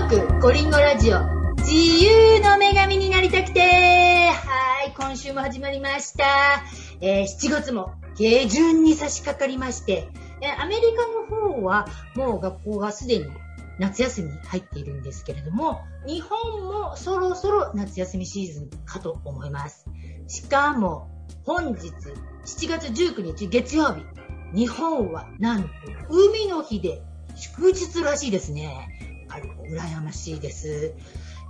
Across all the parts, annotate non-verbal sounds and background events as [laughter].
ーク、コリンゴラジオ、自由の女神になりたくて、はい、今週も始まりました。えー、7月も下旬に差し掛かりまして、えー、アメリカの方はもう学校がすでに夏休みに入っているんですけれども、日本もそろそろ夏休みシーズンかと思います。しかも、本日7月19日月曜日、日本はなんと海の日で祝日らしいですね。羨ましいです。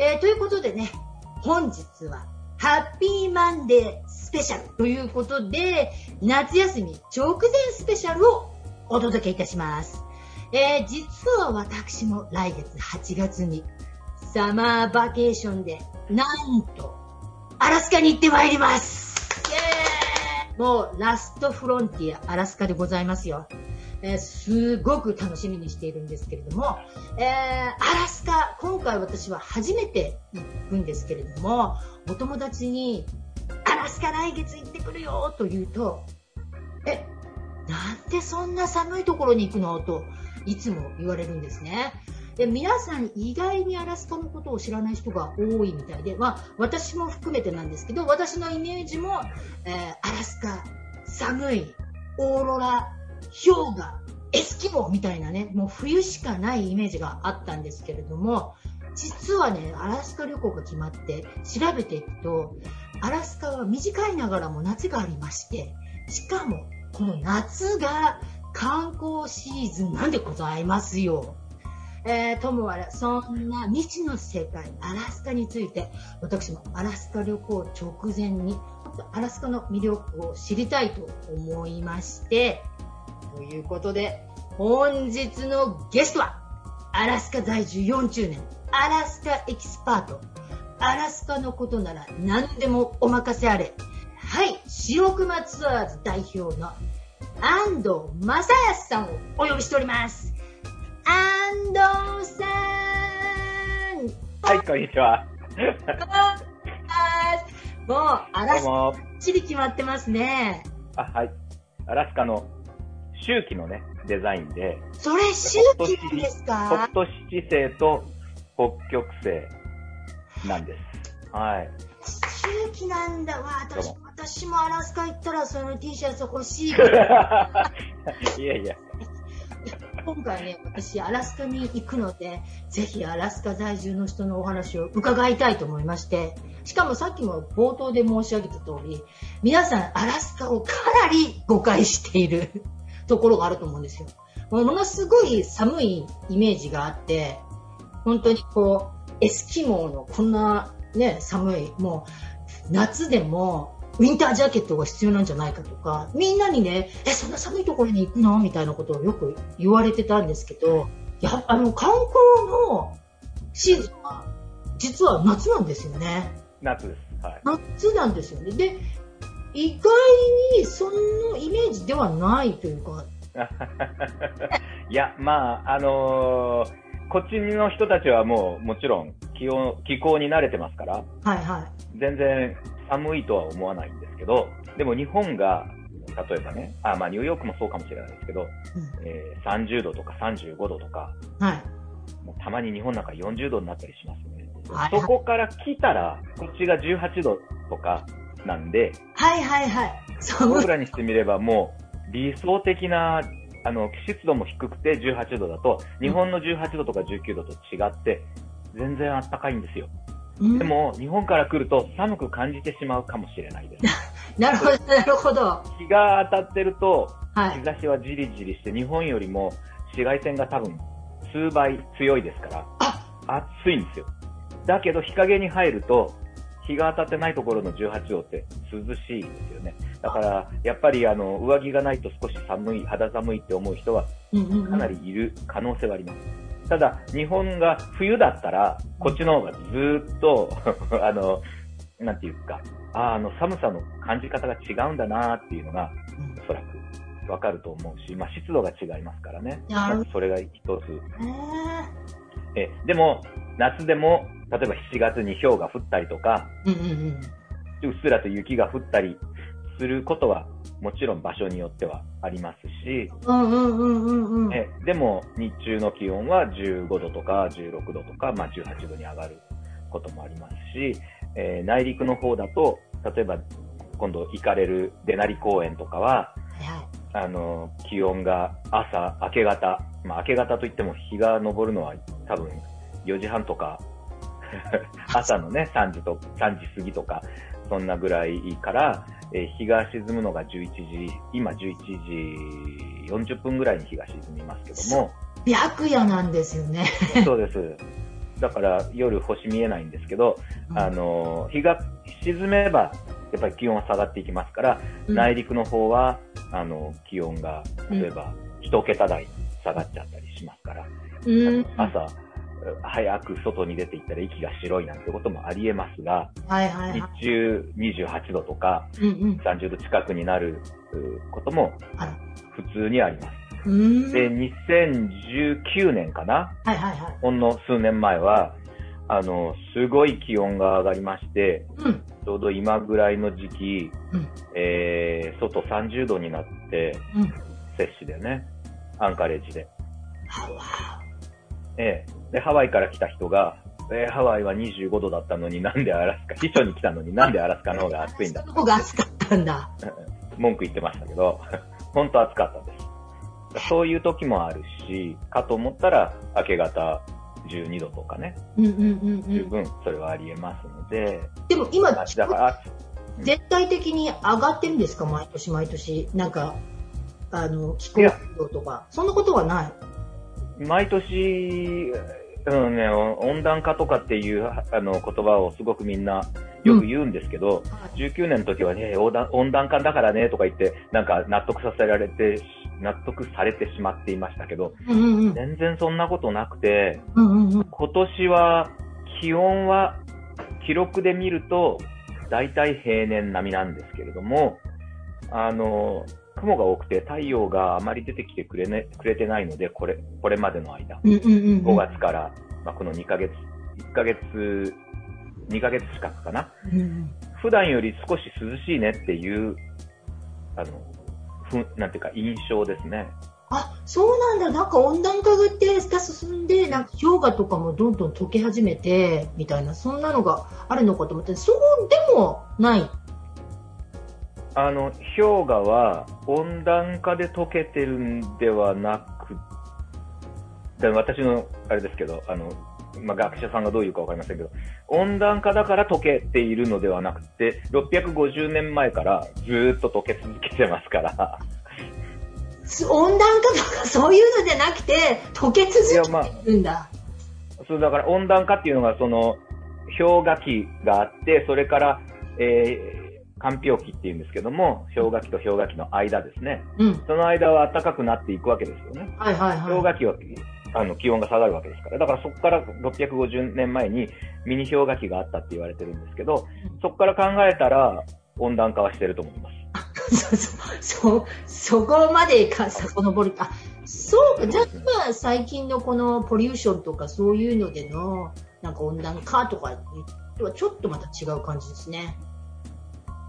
えー、ということでね、本日はハッピーマンデースペシャルということで、夏休み直前スペシャルをお届けいたします。えー、実は私も来月8月にサマーバケーションで、なんと、アラスカに行ってまいりますもうラストフロンティア、アラスカでございますよ。えー、すごく楽しみにしているんですけれども、えー、アラスカ、今回私は初めて行くんですけれども、お友達に、アラスカ来月行ってくるよと言うと、え、なんでそんな寒いところに行くのといつも言われるんですね。で皆さん意外にアラスカのことを知らない人が多いみたいで、まあ、私も含めてなんですけど私のイメージも、えー、アラスカ寒いオーロラ氷河エスキモみたいなねもう冬しかないイメージがあったんですけれども実はねアラスカ旅行が決まって調べていくとアラスカは短いながらも夏がありましてしかもこの夏が観光シーズンなんでございますよ。えー、ともあれ、そんな未知の世界、アラスカについて、私もアラスカ旅行直前に、アラスカの魅力を知りたいと思いまして、ということで、本日のゲストは、アラスカ在住40年、アラスカエキスパート、アラスカのことなら何でもお任せあれ。はい、白熊ツアーズ代表の安藤正康さんをお呼びしております。安藤さんはい、こんにちは。もう、アラスカ、ちり決まってますね。あ、はい。アラスカの周期のね、デザインで。それ周期なんですか？北斗七星と北極星なんです。はい。周期なんだわ。私私もアラスカ行ったらその T シャツ欲しい。[laughs] いやいや。今回ね、私、アラスカに行くので、ぜひアラスカ在住の人のお話を伺いたいと思いまして、しかもさっきも冒頭で申し上げた通り、皆さんアラスカをかなり誤解しているところがあると思うんですよ。ものすごい寒いイメージがあって、本当にこう、エスキモーのこんなね、寒い、もう夏でもウィンタージャケットが必要なんじゃないかとか、みんなにね、え、そんな寒いところに行くの？みたいなことをよく言われてたんですけど、や、あの、観光のシーズンは、実は夏なんですよね。夏です。はい。夏なんですよね。で、意外にそのイメージではないというか。[laughs] いや、まあ、あのーこっちの人たちはもうもちろん気温気候に慣れてますから、はいはい、全然寒いとは思わないんですけど、でも日本が、例えばね、あまあニューヨークもそうかもしれないですけど、うん、えー、30度とか35度とか、はい、もうたまに日本なんか40度になったりしますね。はい、そこから来たら、こっちが18度とかなんで、はいはいはい。僕らにしてみればもう理想的なあの、湿度も低くて18度だと、日本の18度とか19度と違って、全然あったかいんですよ。でも、日本から来ると寒く感じてしまうかもしれないです。[laughs] なるほど、[laughs] なるほど。日が当たってると、日差しはじりじりして、日本よりも紫外線が多分数倍強いですから、暑いんですよ。だけど日陰に入ると、日が当たってないところの18度って涼しいですよね。だから、やっぱりあの、上着がないと少し寒い、肌寒いって思う人は、かなりいる可能性はあります。ただ、日本が冬だったら、こっちの方がずっと [laughs] あの、なんていうか、ああの、寒さの感じ方が違うんだなっていうのが、おそらくわかると思うし、まあ、湿度が違いますからね。それが一つ。え、でも、夏でも、例えば7月に氷が降ったりとか、うっすらと雪が降ったりすることは、もちろん場所によってはありますし、うんうんうんうんうん、えでも日中の気温は15度とか16度とか、まあ、18度に上がることもありますし、えー、内陸の方だと、例えば今度行かれる出成公園とかは、あの、気温が朝、明け方、まあ明け方といっても日が昇るのは多分4時半とか [laughs] 朝のね、3時と、3時過ぎとか、そんなぐらいから、えー、日が沈むのが11時、今11時40分ぐらいに日が沈みますけども。白夜なんですよね。[laughs] そうです。だから夜星見えないんですけど、うん、あの、日が沈めば、やっぱり気温は下がっていきますから、うん、内陸の方は、あの、気温が、例えば、一桁台下がっちゃったりしますから、うん、朝、早く外に出ていったら息が白いなんてこともありえますが、はいはいはい、日中28度とか、うんうん、30度近くになることも普通にあります。で、2019年かな、はいはいはい、ほんの数年前は、あの、すごい気温が上がりまして、うん、ちょうど今ぐらいの時期、うん、えー、外30度になって、うん、摂氏でね、アンカレッジで。ええで、ハワイから来た人が、えー、ハワイは25度だったのになんでアラスカ、秘書に来たのになんでアラスカの方が暑いんだ。その方が暑かったんだ。文句言ってましたけど、[laughs] 本当暑かったです。そういう時もあるし、かと思ったら明け方12度とかね。うんうんうん、うん、十分それはあり得ますので。でも今、だから絶対的に上がってるんですか？毎年毎年。なんか、あの、気候とか。そんなことはない？毎年、うんね、温暖化とかっていうあの言葉をすごくみんなよく言うんですけど、うん、19年の時はね、温暖化だからねとか言って、なんか納得させられて、納得されてしまっていましたけど、うんうんうん、全然そんなことなくて、うんうんうん、今年は気温は記録で見ると、大体平年並みなんですけれども、あの、雲が多くて太陽があまり出てきてくれ,、ね、くれてないので、これ、これまでの間、うんうんうん5月から、まあ、この2ヶ月、1ヶ月、2ヶ月近くかな、うん、普段より少し涼しいねっていう、あの、ふなんていうか印象ですね。あ、そうなんだ。なんか温暖化って進んで、なんか氷河とかもどんどん溶け始めて、みたいな、そんなのがあるのかと思って、そうでもないあの、氷河は温暖化で溶けてるんではなく、私のあれですけど、あの、まあ、学者さんがどういうかわかりませんけど、温暖化だから溶けているのではなくて、650年前からずっと溶け続けてますから。温暖化とかそういうのじゃなくて、溶け続けてるんだ。まあ、そう、だから温暖化っていうのが、その、氷河期があって、それから、えー、間氷期っていうんですけども、氷河期と氷河期の間ですね。うん、その間は暖かくなっていくわけですよね。はいはいはい。氷河期はあの気温が下がるわけですから。だからそこから650年前にミニ氷河期があったって言われてるんですけど、そこから考えたら温暖化はしてると思います。そうそう、そ、そこまでか、遡るあ、そうか、じゃあ、最近のこのポリューションとかそういうのでの、なんか温暖化とかとはちょっとまた違う感じですね。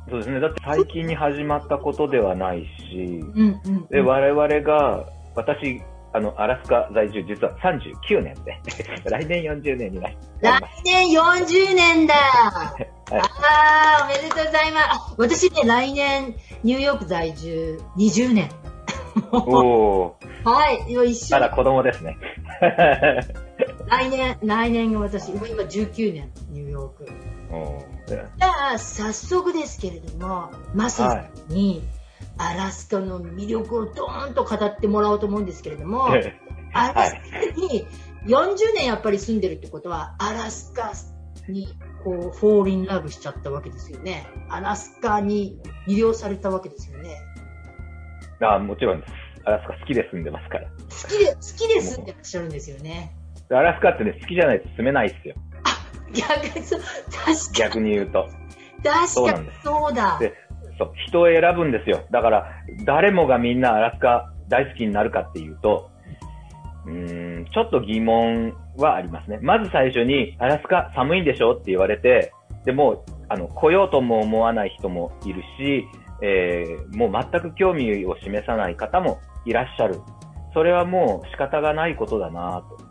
そうですね。だって最近に始まったことではないし、うんうん、で我々が、私、あの、アラスカ在住、実は39年で、[laughs] 来年40年になり来年40年だ、[laughs] はい、ああ、おめでとうございます。私ね、来年、ニューヨーク在住20年。おお。[laughs] はい、一緒。まだ子供ですね。来年、来年私、今19年、ニューヨーク。じゃあ、早速ですけれども、マスさんに、アラスカの魅力をドーンと語ってもらおうと思うんですけれども、アラスカに40年やっぱり住んでるってことは、アラスカにこう、フォーリンラブしちゃったわけですよね。アラスカに魅了されたわけですよね。あもちろんです。アラスカ好きで住んでますから。好きで、好きで住んでらっしゃるんですよね。アラスカってね、好きじゃないと住めないっすよ。逆にそう、確かに。逆に言うと。確かにそうだ。で、そう、人を選ぶんですよ。だから、誰もがみんなアラスカ大好きになるかっていうと、うん、ちょっと疑問はありますね。まず最初に、アラスカ寒いんでしょって言われて、でも、あの、来ようとも思わない人もいるし、えー、もう全く興味を示さない方もいらっしゃる。それはもう仕方がないことだなと。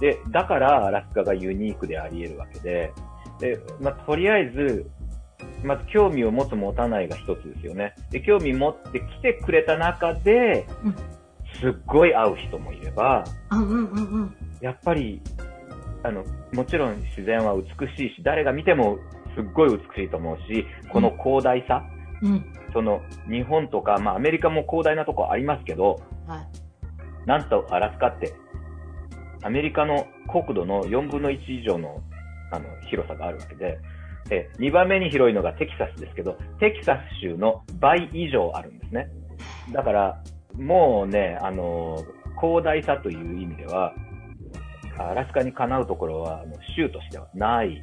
で、だからアラスカがユニークであり得るわけで、で、まあ、とりあえず、まず興味を持つ持たないが一つですよね。で、興味持って来てくれた中で、すっごい会う人もいれば、やっぱり、あの、もちろん自然は美しいし、誰が見てもすっごい美しいと思うし、この広大さ、うん、その日本とか、まあアメリカも広大なとこありますけど、はい、なんとアラスカって、アメリカの国土の4分の1以上のあの広さがあるわけで、え2番目に広いのがテキサスですけど、テキサス州の倍以上あるんですね。だから、もうね、あの、広大さという意味では、アラスカにかなうところは、あの州としてはない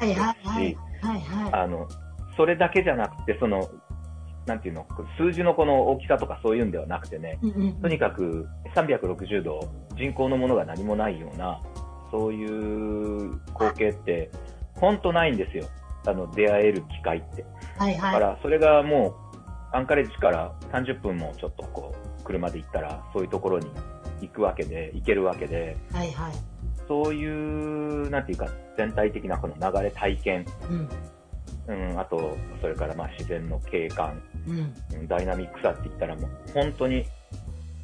はいはいはい。はいはい。あの、それだけじゃなくて、その、なんていうの、数字のこの大きさとかそういうんではなくてね、うんうん、とにかく360度人工のものが何もないような、そういう光景って、本当ないんですよ。あの、出会える機会って。はいはい。だから、それがもう、アンカレッジから30分もちょっとこう、車で行ったら、そういうところに行くわけで、行けるわけで、はいはい。そういう、なんていうか、全体的なこの流れ体験、うん、うん、あと、それからまあ自然の景観、うん、ダイナミックさって言ったらもう、本当に、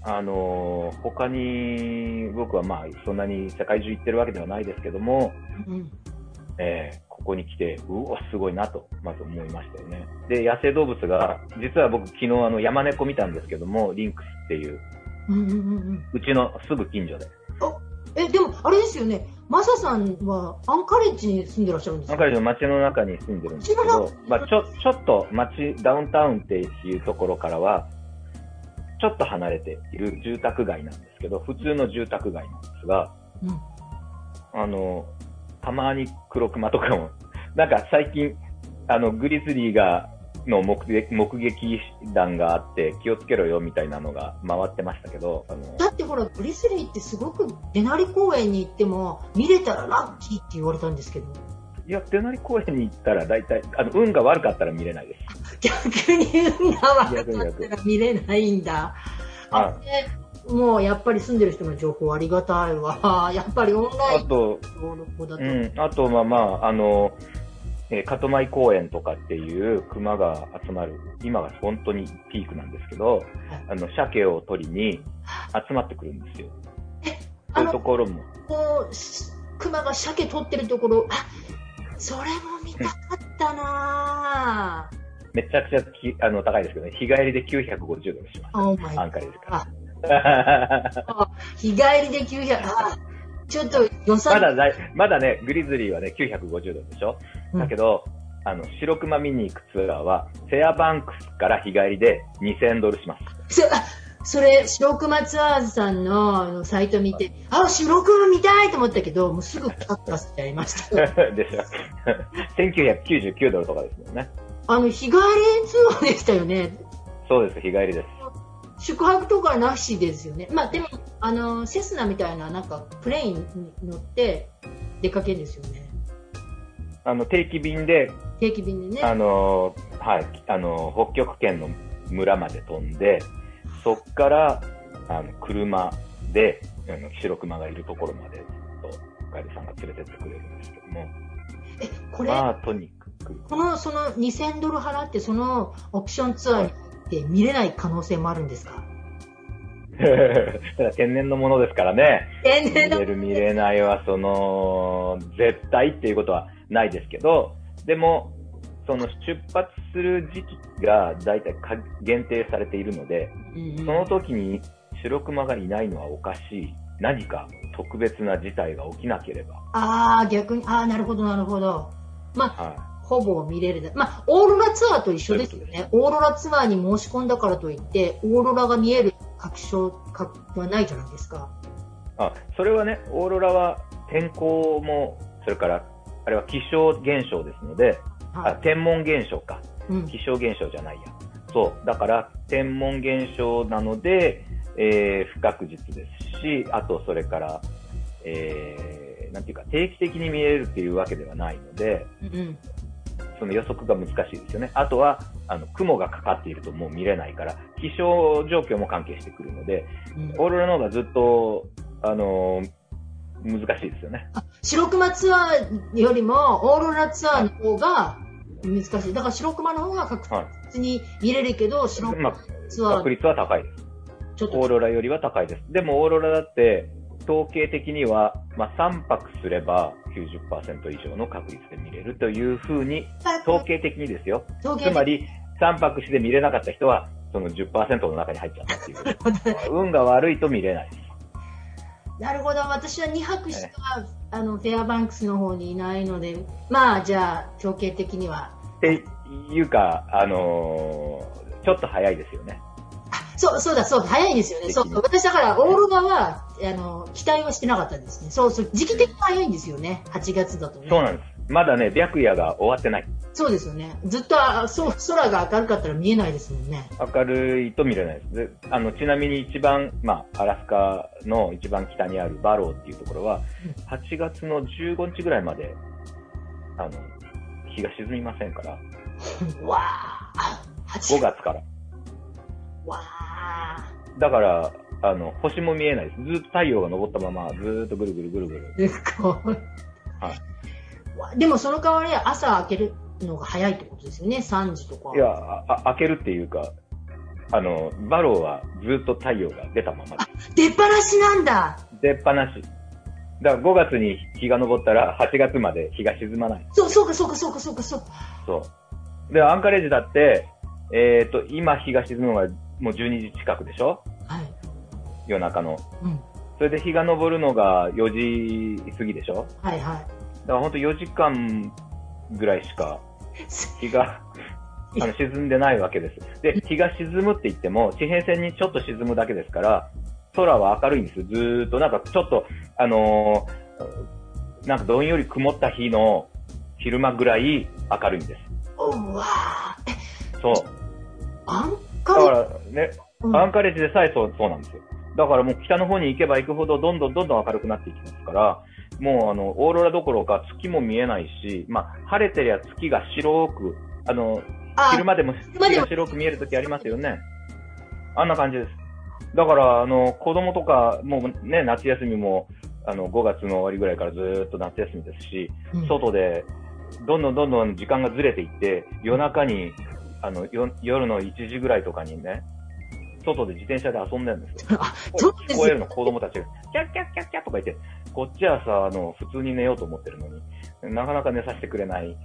あのー、他に、僕はまあ、そんなに世界中行ってるわけではないですけども、うん、えー、ここに来て、うわ、すごいなと、まず思いましたよね。で、野生動物が、実は僕昨日あの山猫見たんですけども、リンクスっていう、うんうんうん、うちのすぐ近所で。え、でも、あれですよね。マサさんはアンカレッジに住んでらっしゃるんですか？アンカレッジの街の中に住んでるんですけど、まあ、ちょ、ちょっと街、ダウンタウンっていうところからは、ちょっと離れている住宅街なんですけど、普通の住宅街なんですが、うん、あの、たまに黒熊とかも、なんか最近、あの、グリズリーがの目撃目撃談があって気をつけろよみたいなのが回ってましたけどあのだってほらブリスリーってすごくデナリ公園に行っても見れたらラッキーって言われたんですけど。いやデナリ公園に行ったら大体あの運が悪かったら見れないです。逆に運が悪かったら見れないんだ。あもうやっぱり住んでる人の情報ありがたいわ。やっぱりオンラインあと、うん、あと、まあまあ、あの、えー、カトマイ公園とかっていう熊が集まる、今が本当にピークなんですけど、あの、鮭を取りに集まってくるんですよ。そういうところも。こう、熊が鮭取ってるところ、あ、それも見たかったなめちゃくちゃきあの高いですけどね、日帰りで950ドルします。アンカレですから。日帰りで900、あちょっと予算。まだだまだね、グリズリーはね、950ドルでしょ、だけど、あの、白熊見に行くツアーは、フェアバンクスから日帰りで2000ドルします。それ、白熊ツアーズさんのあのサイト見て、あ、白熊見たいと思ったけど、もうすぐカットさせちゃいました。[laughs] でしょ？[laughs] 1999ドルとかですもんね。あの、日帰りツアーでしたよね。そうです、日帰りです。宿泊とかなしですよね。まあでも、あの、セスナみたいな、なんか、プレインに乗って出かけるんですよね。あの、定期便で、定期便でね。あの、はい、あの、北極圏の村まで飛んで、そっから、あの、車で、あの、白熊がいるところまで、と、ガイドさんが連れてってくれるんですけども。え、これ、まあ、とにかく。この、その2000ドル払って、そのオプションツアーにって見れない可能性もあるんですか？た [laughs] だ天然のものですからね。天然の見れる見れないは、その、絶対っていうことはないですけど、でも、その出発する時期が大体限定されているので、うんうん、その時に白熊がいないのはおかしい。何か特別な事態が起きなければ。ああ、逆に、ああ、なるほど、なるほど。まあ、はいほぼ見れる。まあ、オーロラツアーと一緒ですよね。オーロラツアーに申し込んだからといって、オーロラが見える確証はないじゃないですか。あ、それはね、オーロラは天候も、それから、あれは気象現象ですので、はい、あ天文現象か、うん、気象現象じゃないや。そう。だから、天文現象なので、えー、不確実ですし、あと、それから、えー、なんていうか、定期的に見えるっていうわけではないので、うん、その予測が難しいですよね。あとは、あの、雲がかかっているともう見れないから、気象状況も関係してくるので、うん、オーロラの方がずっと、あのー、難しいですよね。白熊ツアーよりも、オーロラツアーの方が難しい。だから白熊の方が確実に見れるけど、はい、白熊ツアー、まあ、確率は高いです。ちょっとオーロラよりは高いです。でもオーロラだって、統計的には、まあ、3泊すれば90%以上の確率で見れるというふうに、統計的にですよ。つまり、3泊して見れなかった人は、その10%の中に入っちゃったっていう。[laughs] 運が悪いと見れない。なるほど。私は2泊しか、あの、フェアバンクスの方にいないので、まあ、じゃあ、統計的には。っていうか、あのー、ちょっと早いですよね。そう、そうだ、そう、早いですよね。そう、私だから、オーロラは、あの、期待はしてなかったですね。そうそう、時期的に早いんですよね。8月だとね。そうなんです。まだね、白夜が終わってない。そうですよね。ずっと、そう、空が明るかったら見えないですもんね。明るいと見れないです。であの、ちなみに一番、まあ、アラスカの一番北にあるバローっていうところは、8月の15日ぐらいまで、あの、日が沈みませんから。[laughs] わあ。5月から。わあ。だから、あの、星も見えないです。ずっと太陽が昇ったまま、ずっとぐるぐるぐるぐる。はい。でもその代わり朝開けるのが早いってことですよね、3時とか。いや、あ開けるっていうか、あの、バローはずっと太陽が出たままです。出っ放しなんだ出っ放し。だから5月に日が昇ったら8月まで日が沈まない。そう、そうか、そうか、そうか、そうか、そう。そう。で、アンカレッジだって、えっ、ー、と、今日が沈むのがもう12時近くでしょ？はい。夜中の。うん。それで日が昇るのが4時過ぎでしょ？はいはい。だから本当4時間ぐらいしか日があの沈んでないわけです。で、日が沈むって言っても、地平線にちょっと沈むだけですから、空は明るいんです。ずーっと、なんかちょっと、あのー、なんかどんより曇った日の昼間ぐらい明るいんです。うわそう。だからね、うん、アンカレッジでさえそうそうなんですよ。だからもう北の方に行けば行くほどどんどんどんどん明るくなっていきますから、もうあの、オーロラどころか月も見えないし、まあ、晴れてりゃ月が白く、あの、昼間でも月が白く見えるときありますよね。あんな感じです。だから、あの、子供とか、もうね、夏休みも、あの、5月の終わりぐらいからずっと夏休みですし、うん、外で、どんどんどんどん時間がずれていって、夜中に、あの、夜の1時ぐらいとかにね、外で自転車で遊んでるんですよ。[laughs] 聞こえるの、子供たちが。キャッキャッキャッキャッとか言って、こっちはさ、あの、普通に寝ようと思ってるのに、なかなか寝させてくれない。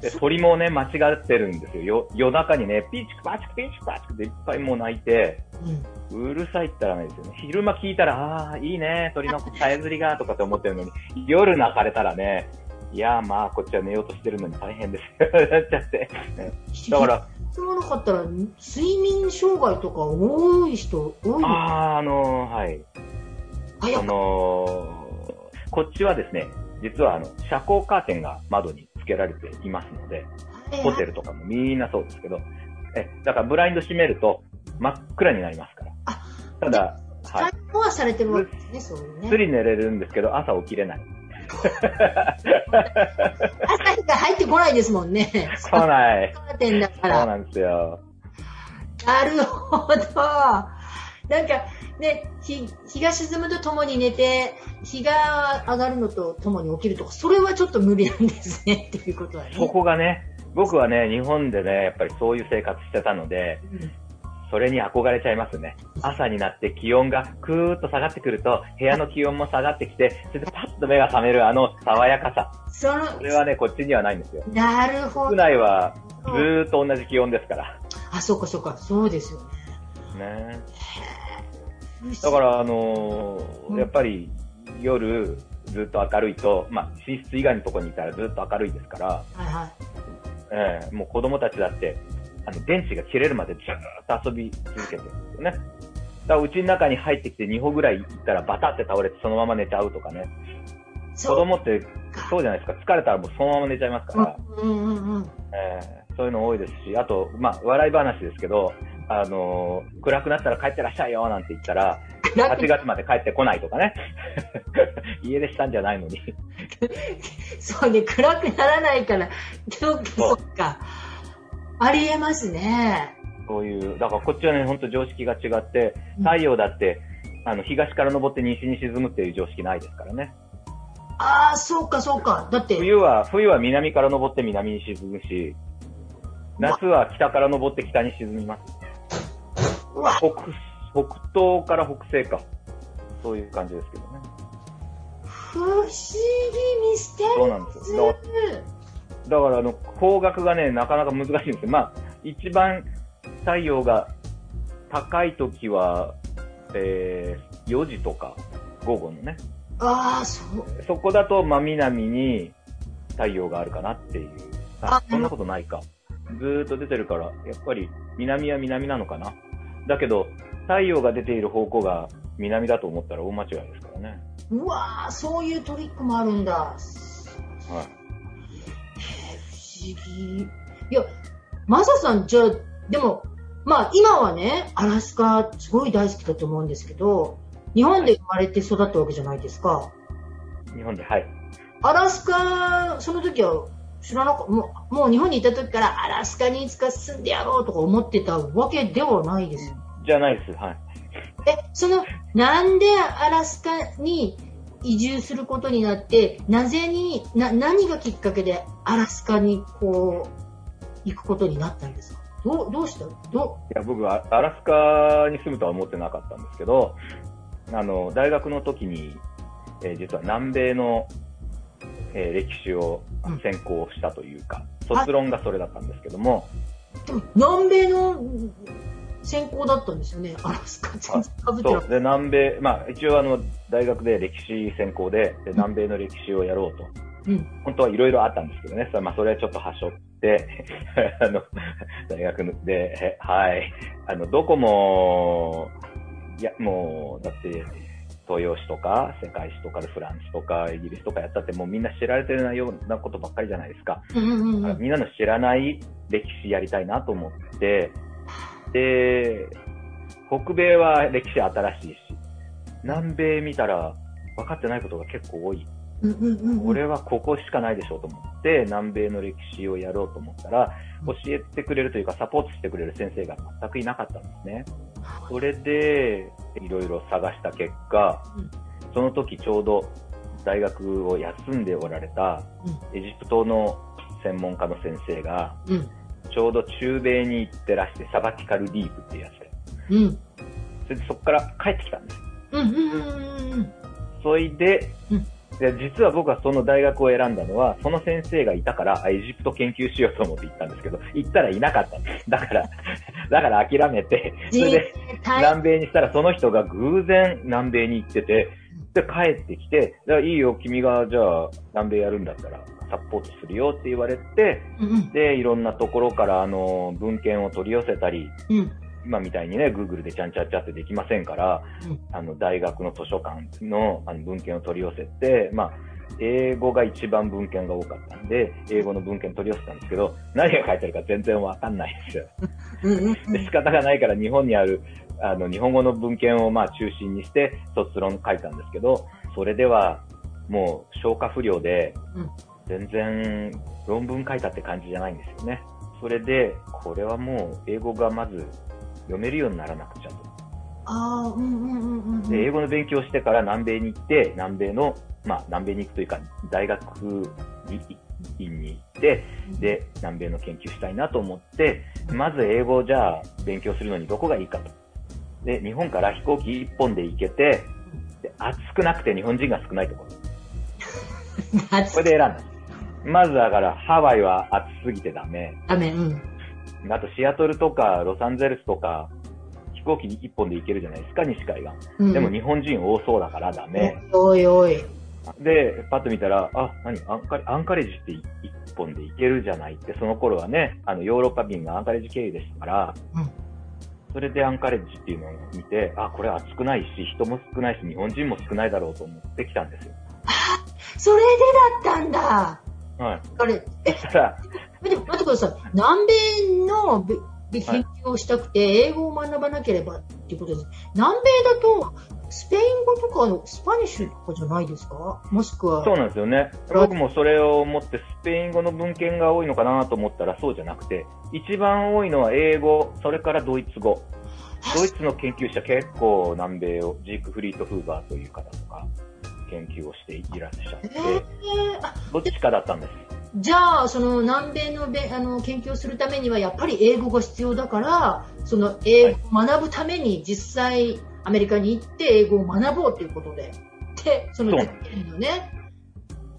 で、鳥もね、間違ってるんですよ。よ夜中にね、ピーチクパチクピーチクパチクっていっぱいもう鳴いて、うん、うるさいったらないですよね。昼間聞いたら、ああ、いいね、鳥のさえずりが、とかって思ってるのに、夜泣かれたらね、いやまあ、こっちは寝ようとしてるのに大変ですよ。[laughs] なっちゃって。[laughs] だから、そうなかったら、睡眠障害とか多い人、多いああ、あのー、はい。あのー、こっちはですね、実はあの、遮光カーテンが窓に付けられていますので、ホテルとかもみんなそうですけど、え、だからブラインド閉めると真っ暗になりますから。ただ、はい。はされてるわけですね、そういうね。すり寝れるんですけど、朝起きれない。朝日が入ってこないですもんね。来ない。カーテンだから。そうなんですよ。なるほど。なんか、ね、日、日が沈むとともに寝て、日が上がるのとともに起きるとか、それはちょっと無理なんですね、っていうことはね。そこがね、僕はね、日本でね、やっぱりそういう生活してたので、うんそれに憧れちゃいますね。朝になって気温がクーッと下がってくると、部屋の気温も下がってきて、それでパッと目が覚めるあの爽やかさ。そのそれはね、こっちにはないんですよ。なるほど。室内はずーっと同じ気温ですから。あ、そうかそうか、そうですよね。ねだから、あのー、やっぱり夜ずっと明るいと、まあ、寝室以外のところにいたらずっと明るいですから、はいはい。ええー、もう子供たちだって、あの、電池が切れるまでずっと遊び続けてるんですよね。だからうちの中に入ってきて2歩ぐらい行ったらバタって倒れてそのまま寝ちゃうとかね。子供ってそうじゃないですか。疲れたらもうそのまま寝ちゃいますから。うんうんうんえー、そういうの多いですし、あと、まあ、笑い話ですけど、あのー、暗くなったら帰ってらっしゃいよなんて言ったら、8月まで帰ってこないとかね。[laughs] 家出したんじゃないのに。[laughs] そうね、暗くならないから、そっか、そっか。ありえますね。そういう、だからこっちはね、ほんと常識が違って、太陽だって、あの、東から昇って西に沈むっていう常識ないですからね。ああ、そうか、そうか。だって。冬は、冬は南から昇って南に沈むし、夏は北から昇って北に沈みます。北、北東から北西か。そういう感じですけどね。不思議ミステリーそうなんですよ。だから、あの、方角がね、なかなか難しいんですよ。まあ、一番太陽が高い時は、えー、4時とか、午後のね。ああ、そう。そこだと真南に太陽があるかなっていう。あ、そんなことないか。ずーっと出てるから、やっぱり南は南なのかな。だけど、太陽が出ている方向が南だと思ったら大間違いですからね。うわぁ、そういうトリックもあるんだ。はい。議。いや、マサさん、じゃあ、でも、まあ今はね、アラスカすごい大好きだと思うんですけど、日本で生まれて育ったわけじゃないですか。日本で、はい。アラスカ、その時は知らなかもう、もう日本にいた時からアラスカにいつか住んでやろうとか思ってたわけではないですじゃないです、はい。え、その、なんでアラスカに移住することになって、なぜに、な、何がきっかけでアラスカにこう、行くことになったんですか？どう、どうした？どいや、僕はアラスカに住むとは思ってなかったんですけど、あの、大学の時に、えー、実は南米のえー、歴史を専攻したというか、卒論がそれだったんですけども。南米の専攻だったんですよね、アラスカ全そうで、南米、まあ一応あの、大学で歴史専攻で、で南米の歴史をやろうと。うん、本当はいろいろあったんですけどね、それ,、まあ、それはちょっとはしょって、[laughs] あの、大学で、はい、あの、どこも、いや、もう、だって、東洋史とか世界史とかでフランスとかイギリスとかやったってもうみんな知られてるようなことばっかりじゃないですか。みんなの知らない歴史やりたいなと思って、で、北米は歴史新しいし、南米見たら分かってないことが結構多い。これはここしかないでしょうと思って、南米の歴史をやろうと思ったら、教えてくれるというかサポートしてくれる先生が全くいなかったんですね。それで、いろいろ探した結果、その時ちょうど大学を休んでおられたエジプトの専門家の先生が、ちょうど中米に行ってらして、サバティカルディープっていうやつで。うん。それでそこから帰ってきたんです。うんうんうんうん。それで、うんで実は僕はその大学を選んだのは、その先生がいたから、エジプト研究しようと思って行ったんですけど、行ったらいなかっただから、[laughs] だから諦めて、それで南米にしたらその人が偶然南米に行ってて、で、帰ってきて、いいよ、君がじゃあ南米やるんだったらサポートするよって言われて、うん、で、いろんなところからあの文献を取り寄せたり、うん。今みたいにね、Google でちゃんちゃっちゃってできませんから、うん、あの、大学の図書館のあの文献を取り寄せて、まあ、英語が一番文献が多かったんで、英語の文献取り寄せたんですけど、何が書いてあるか全然わかんないんですよ。で仕方がないから日本にある、あの、日本語の文献をまあ中心にして卒論書いたんですけど、それではもう消化不良で、全然論文書いたって感じじゃないんですよね。それで、これはもう英語がまず読めるようにならなくちゃと。あうんうんうんうん、で、英語の勉強してから南米に行って、南米の、まあ、南米に行くというか、大学院に行って、で、南米の研究したいなと思って、まず英語をじゃあ勉強するのにどこがいいかと。で、日本から飛行機一本で行けて、で暑くなくて日本人が少ないところ。[laughs] これで選んだ。まずだからハワイは暑すぎてダメ。ダメ、うん。あとシアトルとかロサンゼルスとか、飛行機一本で行けるじゃないですか、西海岸。うん、でも日本人多そうだからダメ。おいおい。で、パッと見たら、あ、何？アンカレアンカレッジって一本で行けるじゃないって、その頃はね、あの、ヨーロッパ便がアンカレッジ経由でしたから、うん、それでアンカレッジっていうのを見て、あ、これ暑くないし、人も少ないし、日本人も少ないだろうと思ってきたんですよ。あ、それでだったんだ。はい。あれ、え、待ってください。南米の研究をしたくて、英語を学ばなければっていうことです。南米だと、スペイン語とか、スパニッシュとかじゃないですか？もしくは。そうなんですよね。僕もそれを思ってスペイン語の文献が多いのかなと思ったらそうじゃなくて、一番多いのは英語、それからドイツ語。ドイツの研究者結構南米を、ジーク・フリート・フーバーという方とか、研究をしていらっしゃって、えー、どっちかだったんです。じゃあ、その南米のべあの研究をするためにはやっぱり英語が必要だから、その英語を学ぶために実際アメリカに行って英語を学ぼうということで、で、そののね、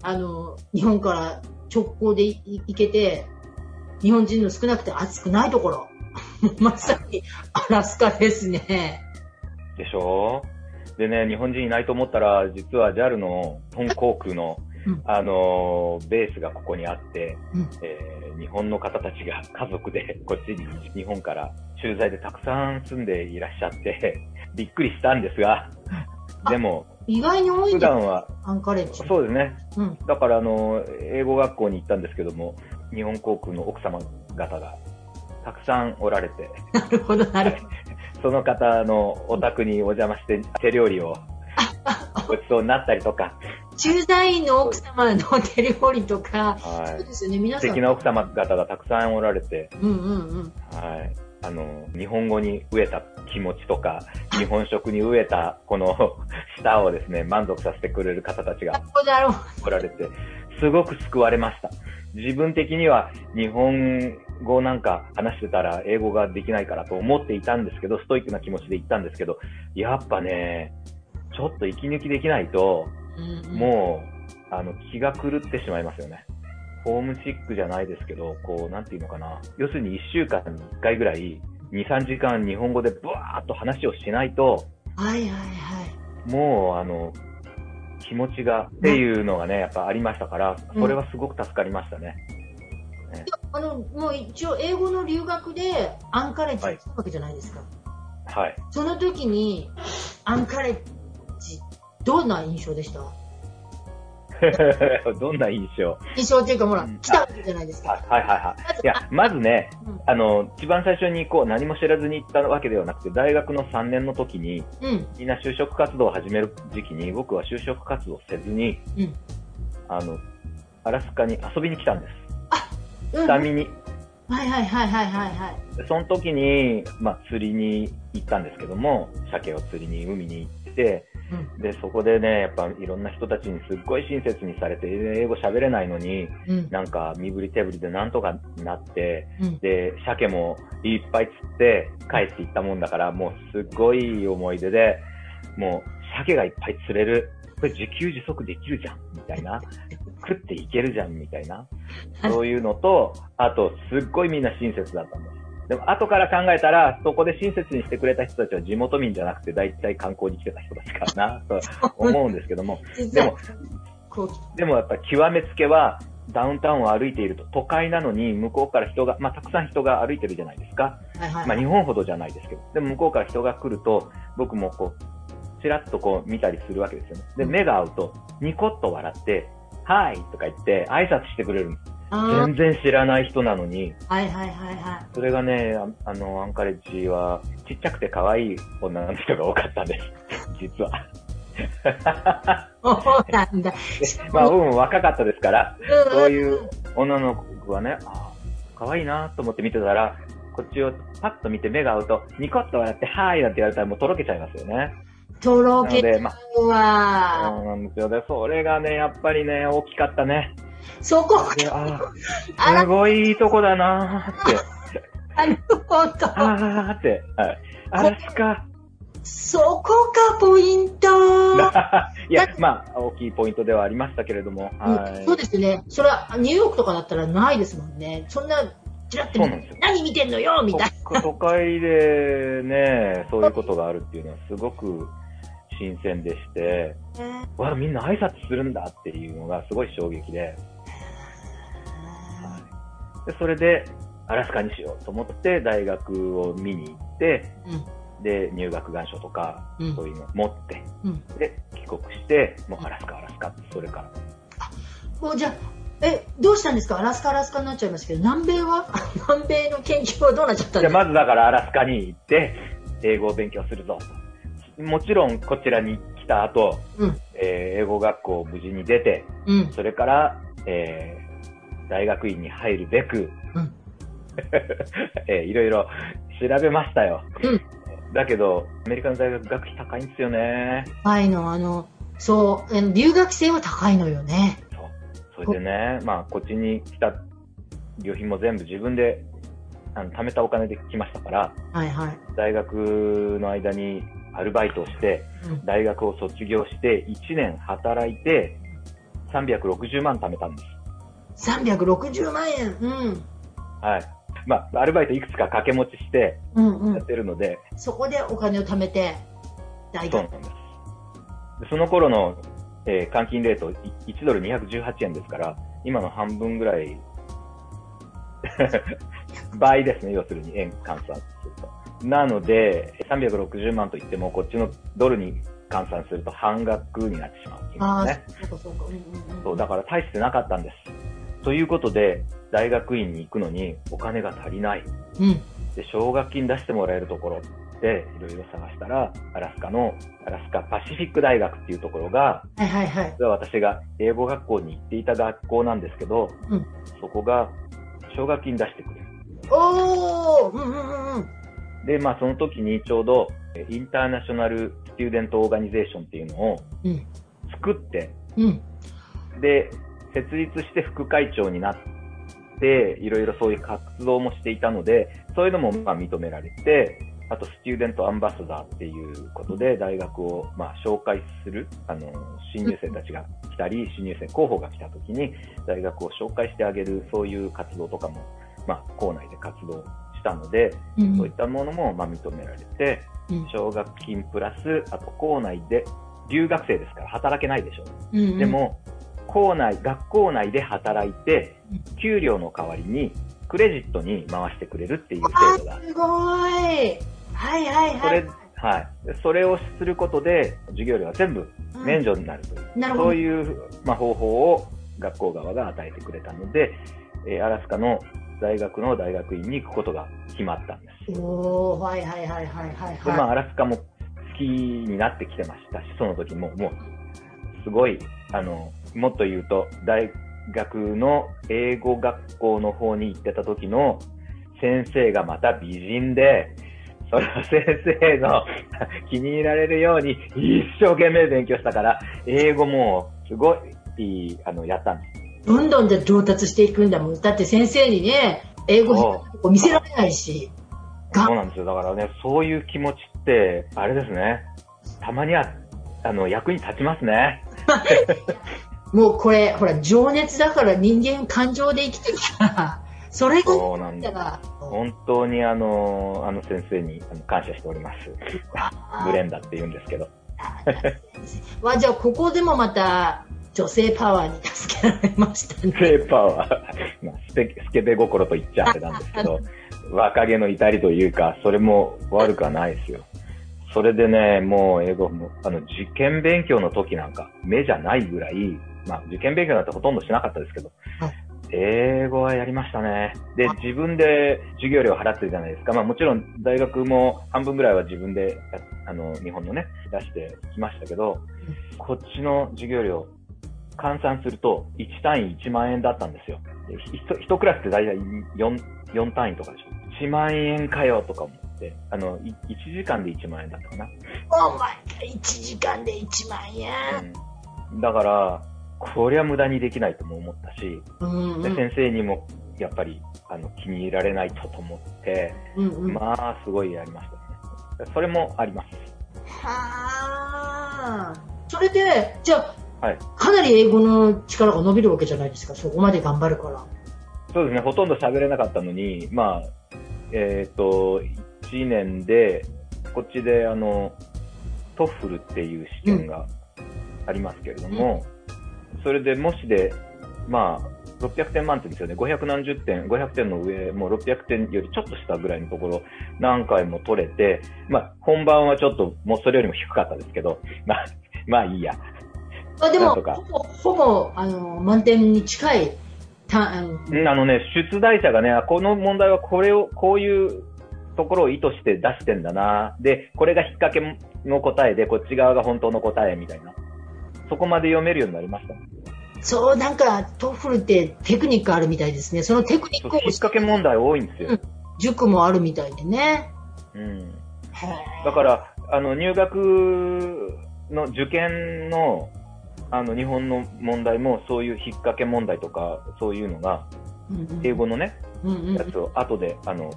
あの、日本から直行で行けて、日本人の少なくて暑くないところ。[laughs] まさにアラスカですね。でしょ？でね、日本人いないと思ったら、実は JAL の本航空の、うん、あのベースがここにあって、うん、えー、日本の方たちが家族でこっちに日本から駐在でたくさん住んでいらっしゃって、びっくりしたんですが、でも、意外に多いん普段は、アンカレッジ。そうですね。うん、だから、あの、英語学校に行ったんですけども、日本航空の奥様方がたくさんおられて。なるほど、なるほど。その方のお宅にお邪魔して手料理をごちそうになったりとか。駐在員の奥様の手料理とか、はい、そうですよね、皆さん。素敵な奥様方がたくさんおられて、うんうんうん。はい。あの、日本語に飢えた気持ちとか、日本食に飢えたこの [laughs] 舌をですね、満足させてくれる方たちがおられて、すごく救われました。自分的には日本語なんか話してたら英語ができないからと思っていたんですけど、ストイックな気持ちで言ったんですけど、やっぱね、ちょっと息抜きできないと、うんうん、もう、あの、気が狂ってしまいますよね。ホームシックじゃないですけど、こう、なんていうのかな。要するに1週間に1回ぐらい、2、3時間日本語でブワーッと話をしないと、はいはいはい。もう、あの、気持ちがっていうのがね、やっぱありましたから、それはすごく助かりましたね。ねあの、もう一応英語の留学でアンカレッジ行ったわけじゃないですか。はい。その時に、アンカレッジ、どんな印象でした？[laughs] どんな印象？印象っていうか、ほら、来たわけじゃないですか。はいはいはい。いや、まずね、うん、あの、一番最初にこう、何も知らずに行ったわけではなくて、大学の3年の時に、うん、みんな就職活動を始める時期に、僕は就職活動せずに、うん、あの、アラスカに遊びに来たんです。あ、下見に。はいはいはいはいはいはい。その時に、まあ、釣りに行ったんですけども、鮭を釣りに海に行って、で、そこでね、やっぱいろんな人たちにすっごい親切にされて、英語喋れないのに、うん、なんか身振り手振りでなんとかなって、うん、で、鮭もいっぱい釣って帰っていったもんだから、もうすっごい思い出で、もう鮭がいっぱい釣れる。これ自給自足できるじゃん、みたいな。[laughs] 食っていけるじゃん、みたいな。そういうのと、あと、すっごいみんな親切だったんです。でも後から考えたら、そこで親切にしてくれた人たちは地元民じゃなくて大体観光に来てた人たちかな、と思うんですけども。でも、でもやっぱ極めつけは、ダウンタウンを歩いていると、都会なのに向こうから人が、まあたくさん人が歩いてるじゃないですか。はいはい、まあ日本ほどじゃないですけど。でも向こうから人が来ると、僕もこう、ちらっとこう見たりするわけですよね。で、目が合うと、ニコッと笑って、はいとか言って挨拶してくれるんです。全然知らない人なのに。はいはいはいはい。それがね、あの、アンカレッジは、ちっちゃくて可愛い女の人が多かったんです。[laughs] 実は。そうなんだ。[laughs] まあ、僕も若かったですから、そういう女の子がね、あ可愛いなと思って見てたら、こっちをパッと見て目が合うと、ニコッと笑って、はーいなんて言われたらもうとろけちゃいますよね。とろけちゃうわ、まそうなんですよ。で、それがね、やっぱりね、大きかったね。そこか。すごいいいとこだなーって。[laughs] なるほど。あーって。はい。アラスカ。そこか、ポイント。[laughs] いや、まあ、大きいポイントではありましたけれども。はい、そうですね。それは、ニューヨークとかだったらないですもんね。そんな、ちらって何見てんのよみたいな。都会でね、そういうことがあるっていうのはすごく新鮮でして、わ、みんな挨拶するんだっていうのがすごい衝撃で。でそれで、アラスカにしようと思って大学を見に行って、うん、で、入学願書とか、そういうの持って、うん、で、帰国して、もうアラスカ、アラスカって、それから。あ、もうじゃあ、え、どうしたんですか？アラスカ、アラスカになっちゃいますけど、南米は？[laughs] 南米の研究はどうなっちゃったんですか？まずだからアラスカに行って、英語を勉強するぞ。もちろんこちらに来た後、うん、えー、英語学校を無事に出て、うん、それから、えー、大学院に入るべく、うん、[laughs] えー、いろいろ調べましたよ。うん、だけど、アメリカの大学学費高いんですよね。高いの、あの、そう、留学生は高いのよね。そう。それでね、まあ、こっちに来た旅費も全部自分であの貯めたお金で来ましたから、はいはい、大学の間にアルバイトをして、うん、大学を卒業して1年働いて360万貯めたんです。360万円うん。はい。まあ、アルバイトいくつか掛け持ちしてやってるので、うんうん、そこでお金を貯めて大学そうなんです。その頃の、えー、換金レート1ドル218円ですから、今の半分ぐらい [laughs] 倍ですね、要するに円換算すると。なので、360万といっても、こっちのドルに換算すると半額になってしまう、ね。そうかそうか。そう、だから大してなかったんです。ということで、大学院に行くのにお金が足りない。うん、で、奨学金出してもらえるところでいろいろ探したら、アラスカの、アラスカパシフィック大学っていうところが、はいはいはい。私が英語学校に行っていた学校なんですけど、うん、そこが奨学金出してくれる。おーうんうんうん。で、まあその時にちょうど、インターナショナル・スチューデント・オーガニゼーションっていうのを作って、うん、で、設立して副会長になって、いろいろそういう活動もしていたので、そういうのもまあ認められて、あと、スチューデントアンバサダーっていうことで、大学を、まあ、紹介する、あの、新入生たちが来たり、新入生候補が来た時に、大学を紹介してあげる、そういう活動とかも、まあ、校内で活動したので、うん、そういったものも、まあ、認められて、奨学金プラス、あと、校内で、留学生ですから働けないでしょう。うんうん、でも、校内、学校内で働いて、給料の代わりに、クレジットに回してくれるっていう制度が。すごいはいはいはい。それ、はい。それをすることで、授業料は全部免除になるという、そういう、まあ、方法を学校側が与えてくれたので、えー、アラスカの大学の大学院に行くことが決まったんです。おー、はいはいはいはいはい、はい。で、まあ、アラスカも好きになってきてましたし、その時も、もう、すごい、あの、もっと言うと、大学の英語学校の方に行ってた時の先生がまた美人で、その先生の [laughs] 気に入られるように一生懸命勉強したから、英語もすごい、あの、やったんです。どんどんで上達していくんだもん。だって先生にね、英語見せられないし。そうなんですよ。だからね、そういう気持ちって、あれですね。たまには、あの、役に立ちますね。[laughs] もうこれ、ほら、情熱だから人間感情で生きてるから、それがそうなんだ。本当にあの、あの先生に感謝しております。ブレンダって言うんですけど。わ、じゃあここでもまた女性パワーに助けられましたね。女性パワー。[laughs] まあ、スケスケベ心と言っちゃってなんですけど、[laughs] 若気の至りというか、それも悪くはないですよ。それでね、もう英語も、あの、受験勉強の時なんか、目じゃないぐらい、まあ、受験勉強なんてほとんどしなかったですけど、英語はやりましたね。で、自分で授業料払ってるじゃないですか。まあもちろん大学も半分ぐらいは自分で、あの、日本のね、出してきましたけど、こっちの授業料、換算すると1単位1万円だったんですよ。1クラスって大体 4, 4単位とかでしょ。1万円かよとか思って、あの、1時間で1万円だったかな。お前、1時間で1万円、うん、だから、これは無駄にできないとも思ったし、うんうん、で先生にもやっぱりあの気に入られないとと思って、うんうん、まあ、すごいやりましたね。それもあります。はあ。それで、じゃあ、はい、かなり英語の力が伸びるわけじゃないですか、そこまで頑張るから。そうですね、ほとんど喋れなかったのに、まあ、えっ、ー、と、1年で、こっちであの、トッフルっていう試験がありますけれども、うんそれでもしで、まあ、600点満点ですよね。500何十点、500点の上、もう600点よりちょっとしたぐらいのところ、何回も取れて、まあ、本番はちょっと、もうそれよりも低かったですけど、まあ、まあいいや。あでも、ほぼ、ほぼ、あの、満点に近い、たあのあのね、出題者がね、この問題はこれを、こういうところを意図して出してんだな。で、これが引っ掛けの答えで、こっち側が本当の答えみたいな。そこまで読めるようになりました。そう、なんか、 TOEFL ってテクニックあるみたいですね。そのテクニックを。引っ掛け問題多いんですよ。うん、塾もあるみたいでね。うん。だから、あの、入学の受験の、あの、日本の問題も、そういう引っ掛け問題とか、そういうのが、英語のね、やつを後で、あの、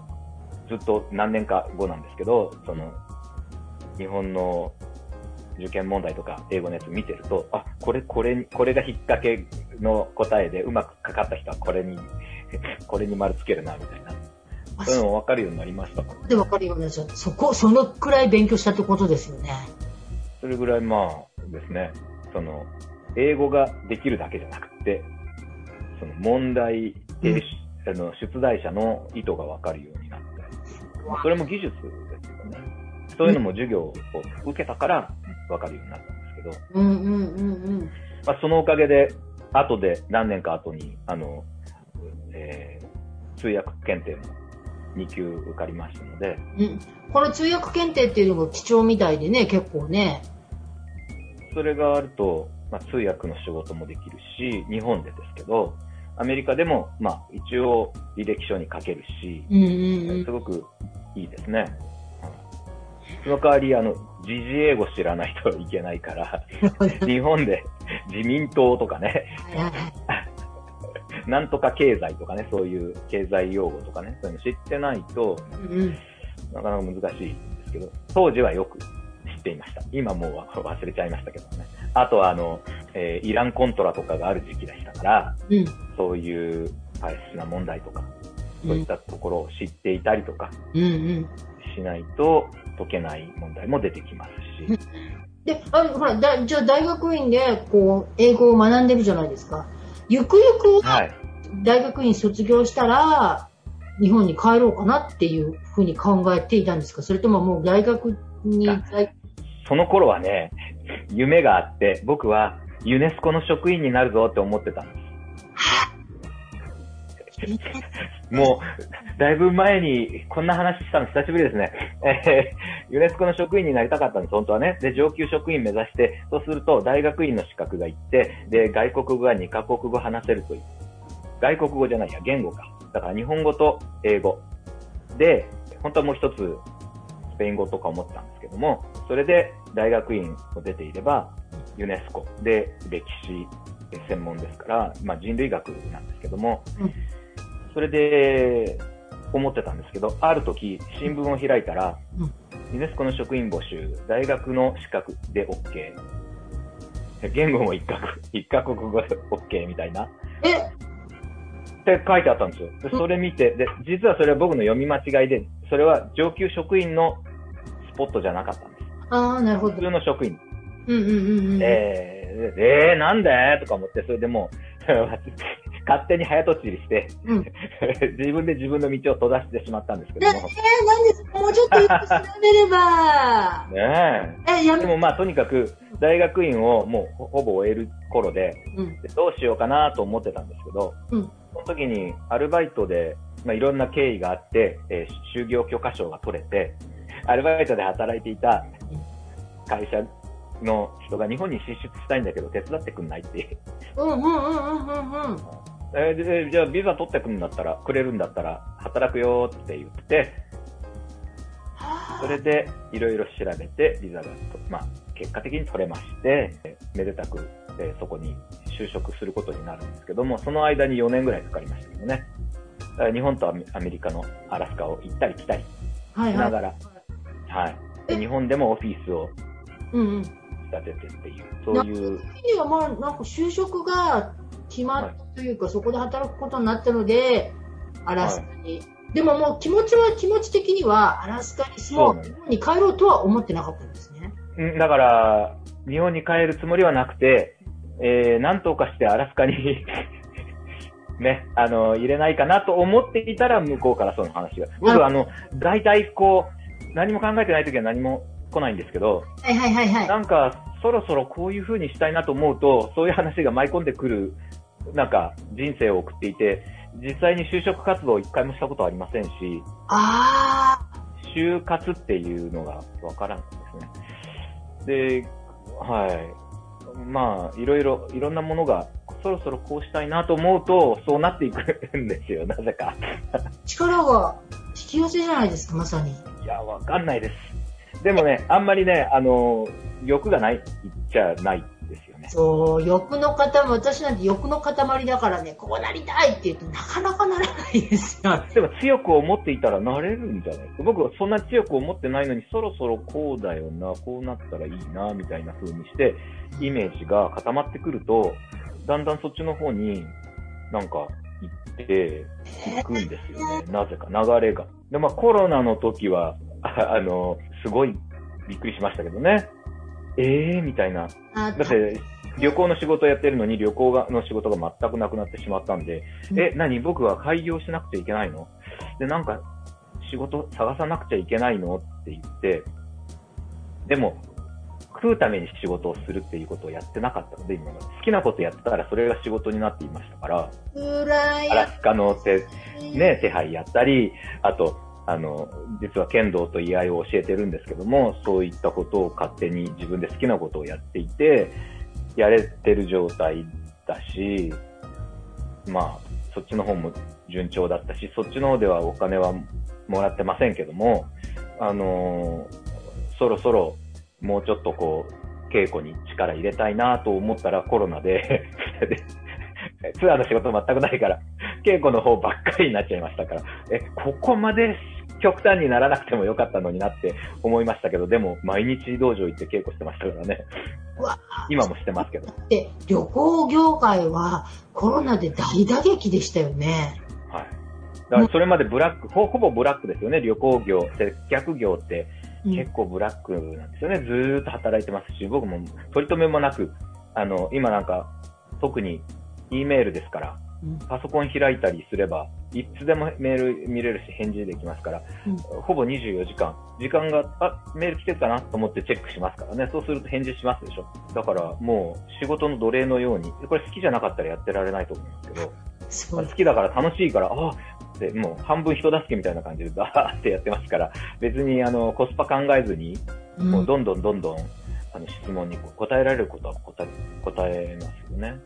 ずっと何年か後なんですけど、その、日本の受験問題とか英語のやつ見てると、あ、これ、これ、これが引っ掛けの答えでうまくかかった人はこれに、[laughs] これに丸つけるな、みたいな。そういうの分かるようになりましたか？で分かるようになりました。そこ、そのくらい勉強したってことですよね。それぐらいまあですね、その、英語ができるだけじゃなくて、その問題、うん、あの出題者の意図が分かるようになって、それも技術ですよね。そういうのも授業を受けたから分かるようになったんですけど、うんうんうんうんまあ、そのおかげで、後で何年か後に、あの、えー、通訳検定も2級受かりましたので、うん、この通訳検定っていうのが貴重みたいでね、結構ね。それがあると、まあ、通訳の仕事もできるし、日本でですけど、アメリカでも、まあ、一応履歴書に書けるし、うんうんうん、すごくいいですね。その代わり、あの、時事英語知らないといけないから、[laughs] 日本で自民党とかね、なんとか経済とかね、そういう経済用語とかね、そういうの知ってないと、なかなか難しいんですけど、当時はよく知っていました。今もう忘れちゃいましたけどね。あとは、あの、えー、イランコントラとかがある時期でしたから、うん、そういうパレスチナ問題とか、そういったところを知っていたりとか、しないと解けない問題も出てきますし。で、あほら、だじゃあ大学院で、こう、英語を学んでるじゃないですか。ゆくゆくは、大学院卒業したら、日本に帰ろうかなっていうふうに考えていたんですか？それとももう大学にその頃はね、夢があって、僕はユネスコの職員になるぞって思ってたんです。もう、だいぶ前にこんな話したの久しぶりですね。えー、ユネスコの職員になりたかったんです、本当はね。で、上級職員目指して、そうすると大学院の資格がいって、で、外国語が2カ国語話せるという。外国語じゃないや、言語か。だから日本語と英語。で、本当はもう一つ、スペイン語とか思ってたんですけども、それで大学院を出ていれば、ユネスコで歴史専門ですから、まあ、人類学なんですけども、うんそれで、思ってたんですけど、ある時、新聞を開いたら、ユネスコの職員募集、大学の資格で OK。言語も一カ国、一カ国語で OK みたいな。え？って書いてあったんですよ。でそれ見て、で、実はそれは僕の読み間違いで、それは上級職員のスポットじゃなかったんです。ああ、なるほど。普通の職員。うんうんうんうん。えー、えー、なんで？とか思って、それでもう、[laughs] 勝手に早とちりして、うん、[laughs] 自分で自分の道を閉ざしてしまったんですけども。えー、なんでもうちょっとよく調べれば。[laughs] ねえ。えやでもまあとにかく大学院をもうほぼ終える頃で、うん、でどうしようかなと思ってたんですけど、うん、その時にアルバイトで、まあ、いろんな経緯があって、えー、就業許可証が取れて、アルバイトで働いていた会社の人が日本に進出したいんだけど手伝ってくんないって。うんうんうんうんうんうん。えー、じゃあビザ取ってくんだったら、くれるんだったら、働くよって言って、それでいろいろ調べて、ビザが、まあ、結果的に取れまして、めでたく、えー、そこに就職することになるんですけども、その間に4年ぐらいかかりましたけどね。日本とアメリカのアラスカを行ったり来たりしながら、はい、はい、日本でもオフィスを立ててっていう、そういう。にはまあ、なんか就職が決まったというか、はい、そこで働くことになったので、アラスカに。はい、でももう気持ちは、気持ち的には、アラスカに住もう、日本に帰ろうとは思ってなかったんですね。だから、日本に帰るつもりはなくて、えー、なんとかしてアラスカに [laughs] ね、あの、入れないかなと思っていたら、向こうからその話が。僕、あの、大体こう、何も考えてない時は何も来ないんですけど、はいはいはいはい。なんか、そろそろこういう風にしたいなと思うと、そういう話が舞い込んでくる、なんか、人生を送っていて、実際に就職活動を一回もしたことはありませんし、あ就活っていうのがわからんですね。で、はい。まあ、いろいろ、いろんなものが、そろそろこうしたいなと思うと、そうなっていくんですよ、なぜか。力が引き寄せじゃないですか、まさに。いや、わかんないです。でもね、あんまりね、あの、欲がない、言っちゃないですよね。そう、欲の塊、私なんて欲の塊だからね、こうなりたいって言うとなかなかならないですよ。[laughs] でも強く思っていたらなれるんじゃないか。僕はそんな強く思ってないのに、そろそろこうだよな、こうなったらいいな、みたいな風にして、イメージが固まってくると、だんだんそっちの方になんか行っていくんですよね。なぜか、流れが。で、まあコロナの時は、あの、すごいびっくりしましたけどね。ええー、みたいな。だって、旅行の仕事やってるのに旅行がの仕事が全くなくなってしまったんで、うん、え、何？僕は開業しなくちゃいけないの？で、なんか、仕事探さなくちゃいけないの？って言って、でも、食うために仕事をするっていうことをやってなかったので、今まで。好きなことやってたらそれが仕事になっていましたから、アラスカの手、ね、手配やったり、あと、あの、実は剣道と居合を教えてるんですけども、そういったことを勝手に自分で好きなことをやっていて、やれてる状態だし、まあ、そっちの方も順調だったし、そっちの方ではお金はもらってませんけども、あのー、そろそろもうちょっとこう、稽古に力入れたいなと思ったらコロナで [laughs] ツアーの仕事全くないから、稽古の方ばっかりになっちゃいましたから、え、ここまで極端にならなくてもよかったのになって思いましたけど、でも毎日道場行って稽古してましたからね。今もしてますけど。で、旅行業界はコロナで大打撃でしたよね。はい。だからそれまでブラック、ほほぼブラックですよね。旅行業、接客業って結構ブラックなんですよね。うん、ずーっと働いてますし、僕も取り留めもなく、あの、今なんか特に E メールですから、パソコン開いたりすれば、いつでもメール見れるし返事できますから、うん、ほぼ24時間、時間が、あ、メール来てるかなと思ってチェックしますからね、そうすると返事しますでしょ。だからもう仕事の奴隷のように、これ好きじゃなかったらやってられないと思うんですけど、好きだから楽しいから、あで、もう半分人助けみたいな感じでバーってやってますから、別にあのコスパ考えずに、もうどんどんどんどん、あの質問に答えられることは答え答えますよね。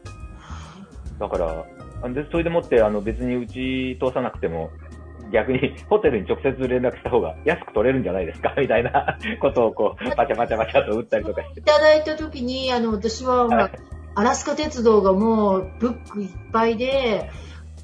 だから、で、それでもって、あの、別にうち通さなくても、逆に [laughs] ホテルに直接連絡した方が安く取れるんじゃないですか？[laughs] みたいなことをこう、パチャパチャパチャと打ったりとかして。いただいた時に、あの、私は、はい、アラスカ鉄道がもうブックいっぱいで、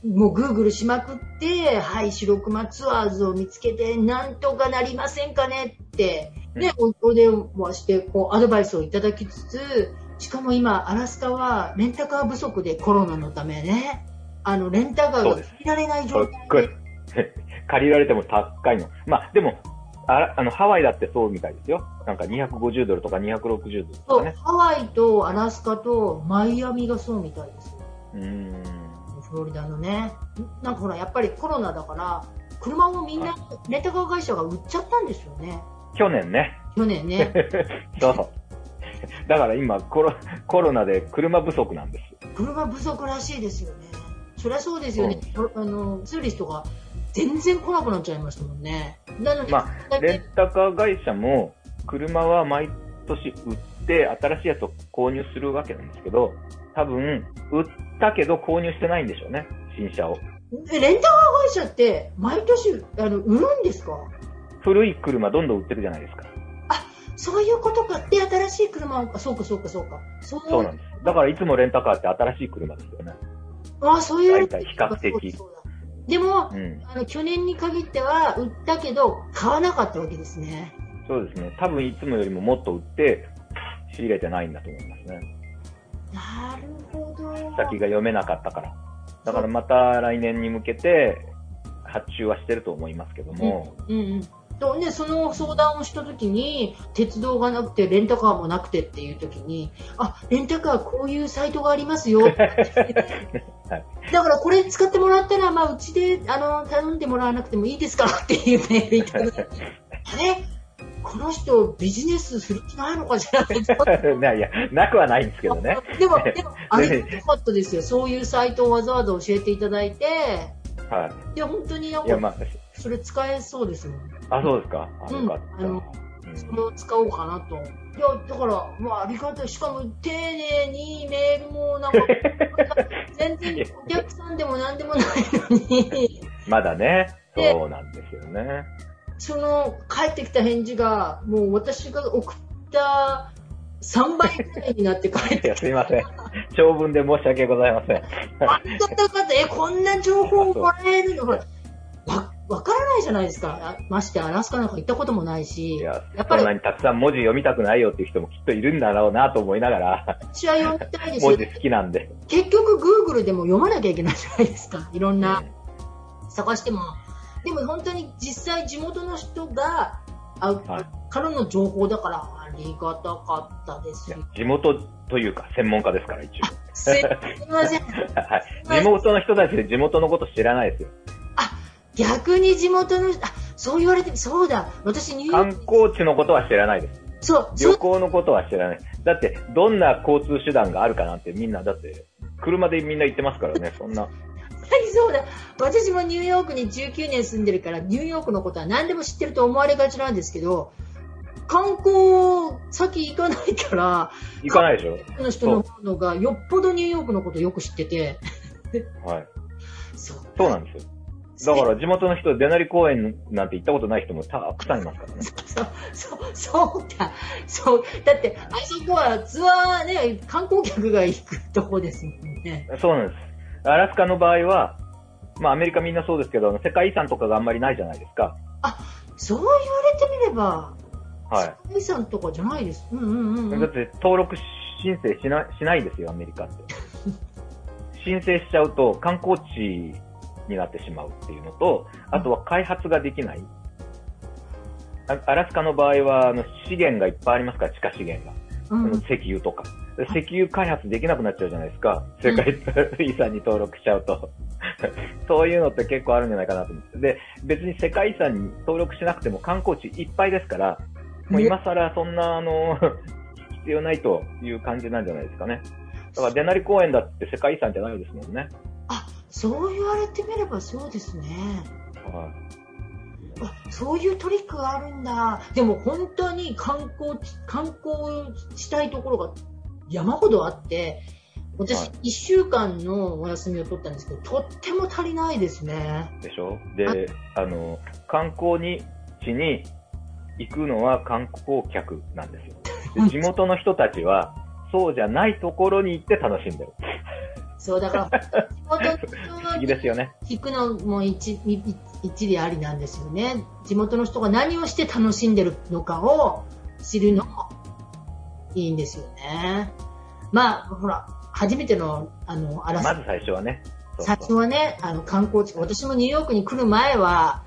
もうグーグルしまくって、はい、白熊ツアーズを見つけて、なんとかなりませんかねって、ね、うん、お電話して、こう、アドバイスをいただきつつ、しかも今、アラスカはレンタカー不足でコロナのためね、あの、レンタカーが借りられない状態で。[laughs] 借りられても高いの。まあ、でも、ああの、ハワイだってそうみたいですよ。なんか250ドルとか260ドルとかね。ハワイとアラスカとマイアミがそうみたいですうん。フロリダのね。なんかほら、やっぱりコロナだから、車をみんな、レンタカー会社が売っちゃったんですよね。去年ね。去年ね。[laughs] そう。だから今コロ、コロナで車不足なんです。車不足らしいですよね。そりゃそうですよね。あの、ツーリストが全然来なくなっちゃいましたもんね。なので、まあ、レンタカー会社も車は毎年売って新しいやつを購入するわけなんですけど、多分、売ったけど購入してないんでしょうね、新車を。レンタカー会社って毎年あの売るんですか？古い車どんどん売ってるじゃないですか。あ、そういうことか。で、新しい車を、そうかそうかそうか。そうそうなんです。だからいつもレンタカーって新しい車ですよね。ああ、そういう。大体比較的。でも、うん、あの、去年に限っては売ったけど、買わなかったわけですね。そうですね。多分いつもよりももっと売って、仕入れてないんだと思いますね。なるほど。先が読めなかったから。だからまた来年に向けて、発注はしてると思いますけども。うん、うん、うんとね、その相談をした時に、鉄道がなくて、レンタカーもなくてっていう時に、あ、レンタカーこういうサイトがありますよ。[laughs] はい、だからこれ使ってもらったら、まあ、うちで、あの、頼んでもらわなくてもいいですかっていうメールいただいて、あ [laughs] れこの人、ビジネスする気ないのかじゃない [laughs] いや、なくはないんですけどね。でも、でも、[laughs] あれよかったですよ。そういうサイトをわざわざ教えていただいて、はい。いや、本当になんか、まあ、それ使えそうですもん。あ、そうですか？あ、よかった。うん、あの、それを使おうかなといや、だから、まあ、ありがたい。しかも、丁寧にメールも、なんか、[laughs] 全然お客さんでも何でもないのに。まだね、そうなんですよね。その、帰ってきた返事が、もう私が送った3倍くらいになって帰ってきた。すいません。長文で申し訳ございません。あかった。え、こんな情報をもらえるのわ、わからないじゃないですか。ましてアラスカなんか行ったこともないし。いや、やっぱり。そんなにたくさん文字読みたくないよっていう人もきっといるんだろうなと思いながら。私は読みたいです文字好きなんで。結局 Google でも読まなきゃいけないじゃないですか。いろんな、探しても。でも本当に実際地元の人が、あ、はい、からの情報だからありがたかったです地元というか専門家ですから一応。すいません。[laughs] はい。地元の人たちで地元のこと知らないですよ。あ、逆に地元の人、あ、そう言われて、そうだ。私ニューヨーク。観光地のことは知らないです。そう。旅行のことは知らない。だって、どんな交通手段があるかなんてみんな、だって、車でみんな行ってますからね、そんな。にそうだ。私もニューヨークに19年住んでるから、ニューヨークのことは何でも知ってると思われがちなんですけど、観光先行かないから、行かないでしょ？の人ののがよっぽどニューヨークのことよく知ってて。はい。[laughs] そう。そうなんですよ。だから地元の人、出なり公園なんて行ったことない人もたくさんいますからね。そう、そう、そうだ。そう。だって、あそこはツアーね、観光客が行くとこですもんね。そうなんです。アラスカの場合は、まあアメリカみんなそうですけど、世界遺産とかがあんまりないじゃないですか。あ、そう言われてみれば、はい。世界遺産とかじゃないです。うんうんうん、うん、だって登録申請しなしないですよ、アメリカって。[laughs] 申請しちゃうと観光地になってしまうっていうのと、あとは開発ができない。アラスカの場合は、あの、資源がいっぱいありますから、地下資源が。うん、石油とか。石油開発できなくなっちゃうじゃないですか。世界遺産に登録しちゃうと。そういうのって結構あるんじゃないかなと思って。で、別に世界遺産に登録しなくても観光地いっぱいですから、もう今更そんな、あの、必要ないという感じなんじゃないですかね。だから、デナリ公園だって世界遺産じゃないですもんね。あ、そう言われてみればそうですね。はい。あそういうトリックがあるんだ。でも本当に観光、観光したいところが山ほどあって、私、1週間のお休みを取ったんですけど、とっても足りないですね。でしょ？で、あの、観光に地に行くのは観光客なんですよ。地元の人たちは、そうじゃないところに行って楽しんでる。そう、だから、地元の人にですよね。聞くのも一一理ありなんですよね。地元の人が何をして楽しんでるのかを知るのもいいんですよね。まあ、ほら、初めての、あの、あらまず最初はね。最初はね、あの、観光地、私もニューヨークに来る前は、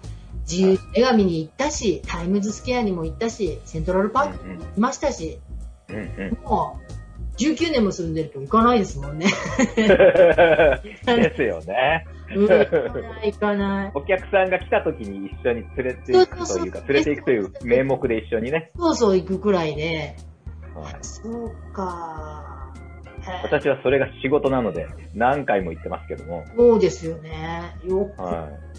自由女神に行ったし、タイムズスケアにも行ったし、セントラルパークにも行きましたし、うんうん、もう、19年も住んでると行かないですもんね。[laughs] ですよね。行かない、行かない。[laughs] お客さんが来た時に一緒に連れて行くというか、連れて行くという名目で一緒にね。そうそう行くくらいで。はい、そうか。私はそれが仕事なので、何回も言ってますけども。そうですよね。よく。はい。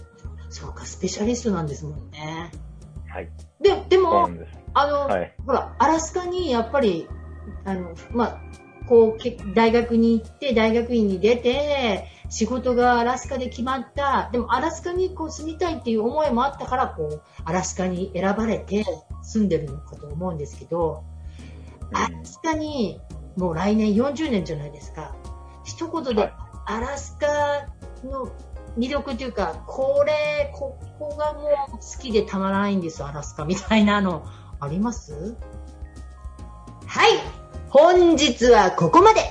そうか、スペシャリストなんですもんね。はい。で、でも、あの、はい、ほら、アラスカにやっぱり、あの、まあ、こう、大学に行って、大学院に出て、仕事がアラスカで決まった。でも、アラスカにこう住みたいっていう思いもあったから、こう、アラスカに選ばれて住んでるのかと思うんですけど、アラスカにもう来年40年じゃないですか。一言で、アラスカの魅力というか、これ、ここがもう好きでたまらないんです、アラスカみたいなの、あります？はい。本日はここまで。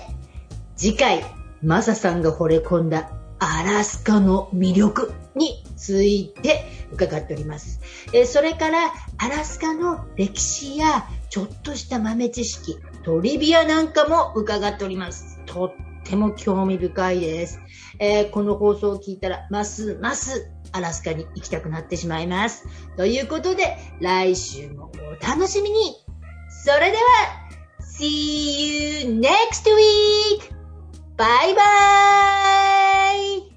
次回、マサさんが惚れ込んだアラスカの魅力について伺っております。えそれから、アラスカの歴史やちょっとした豆知識、トリビアなんかも伺っております。とっても興味深いです。えー、この放送を聞いたら、ますますアラスカに行きたくなってしまいます。ということで、来週もお楽しみにそれでは、See you next week! バイバイ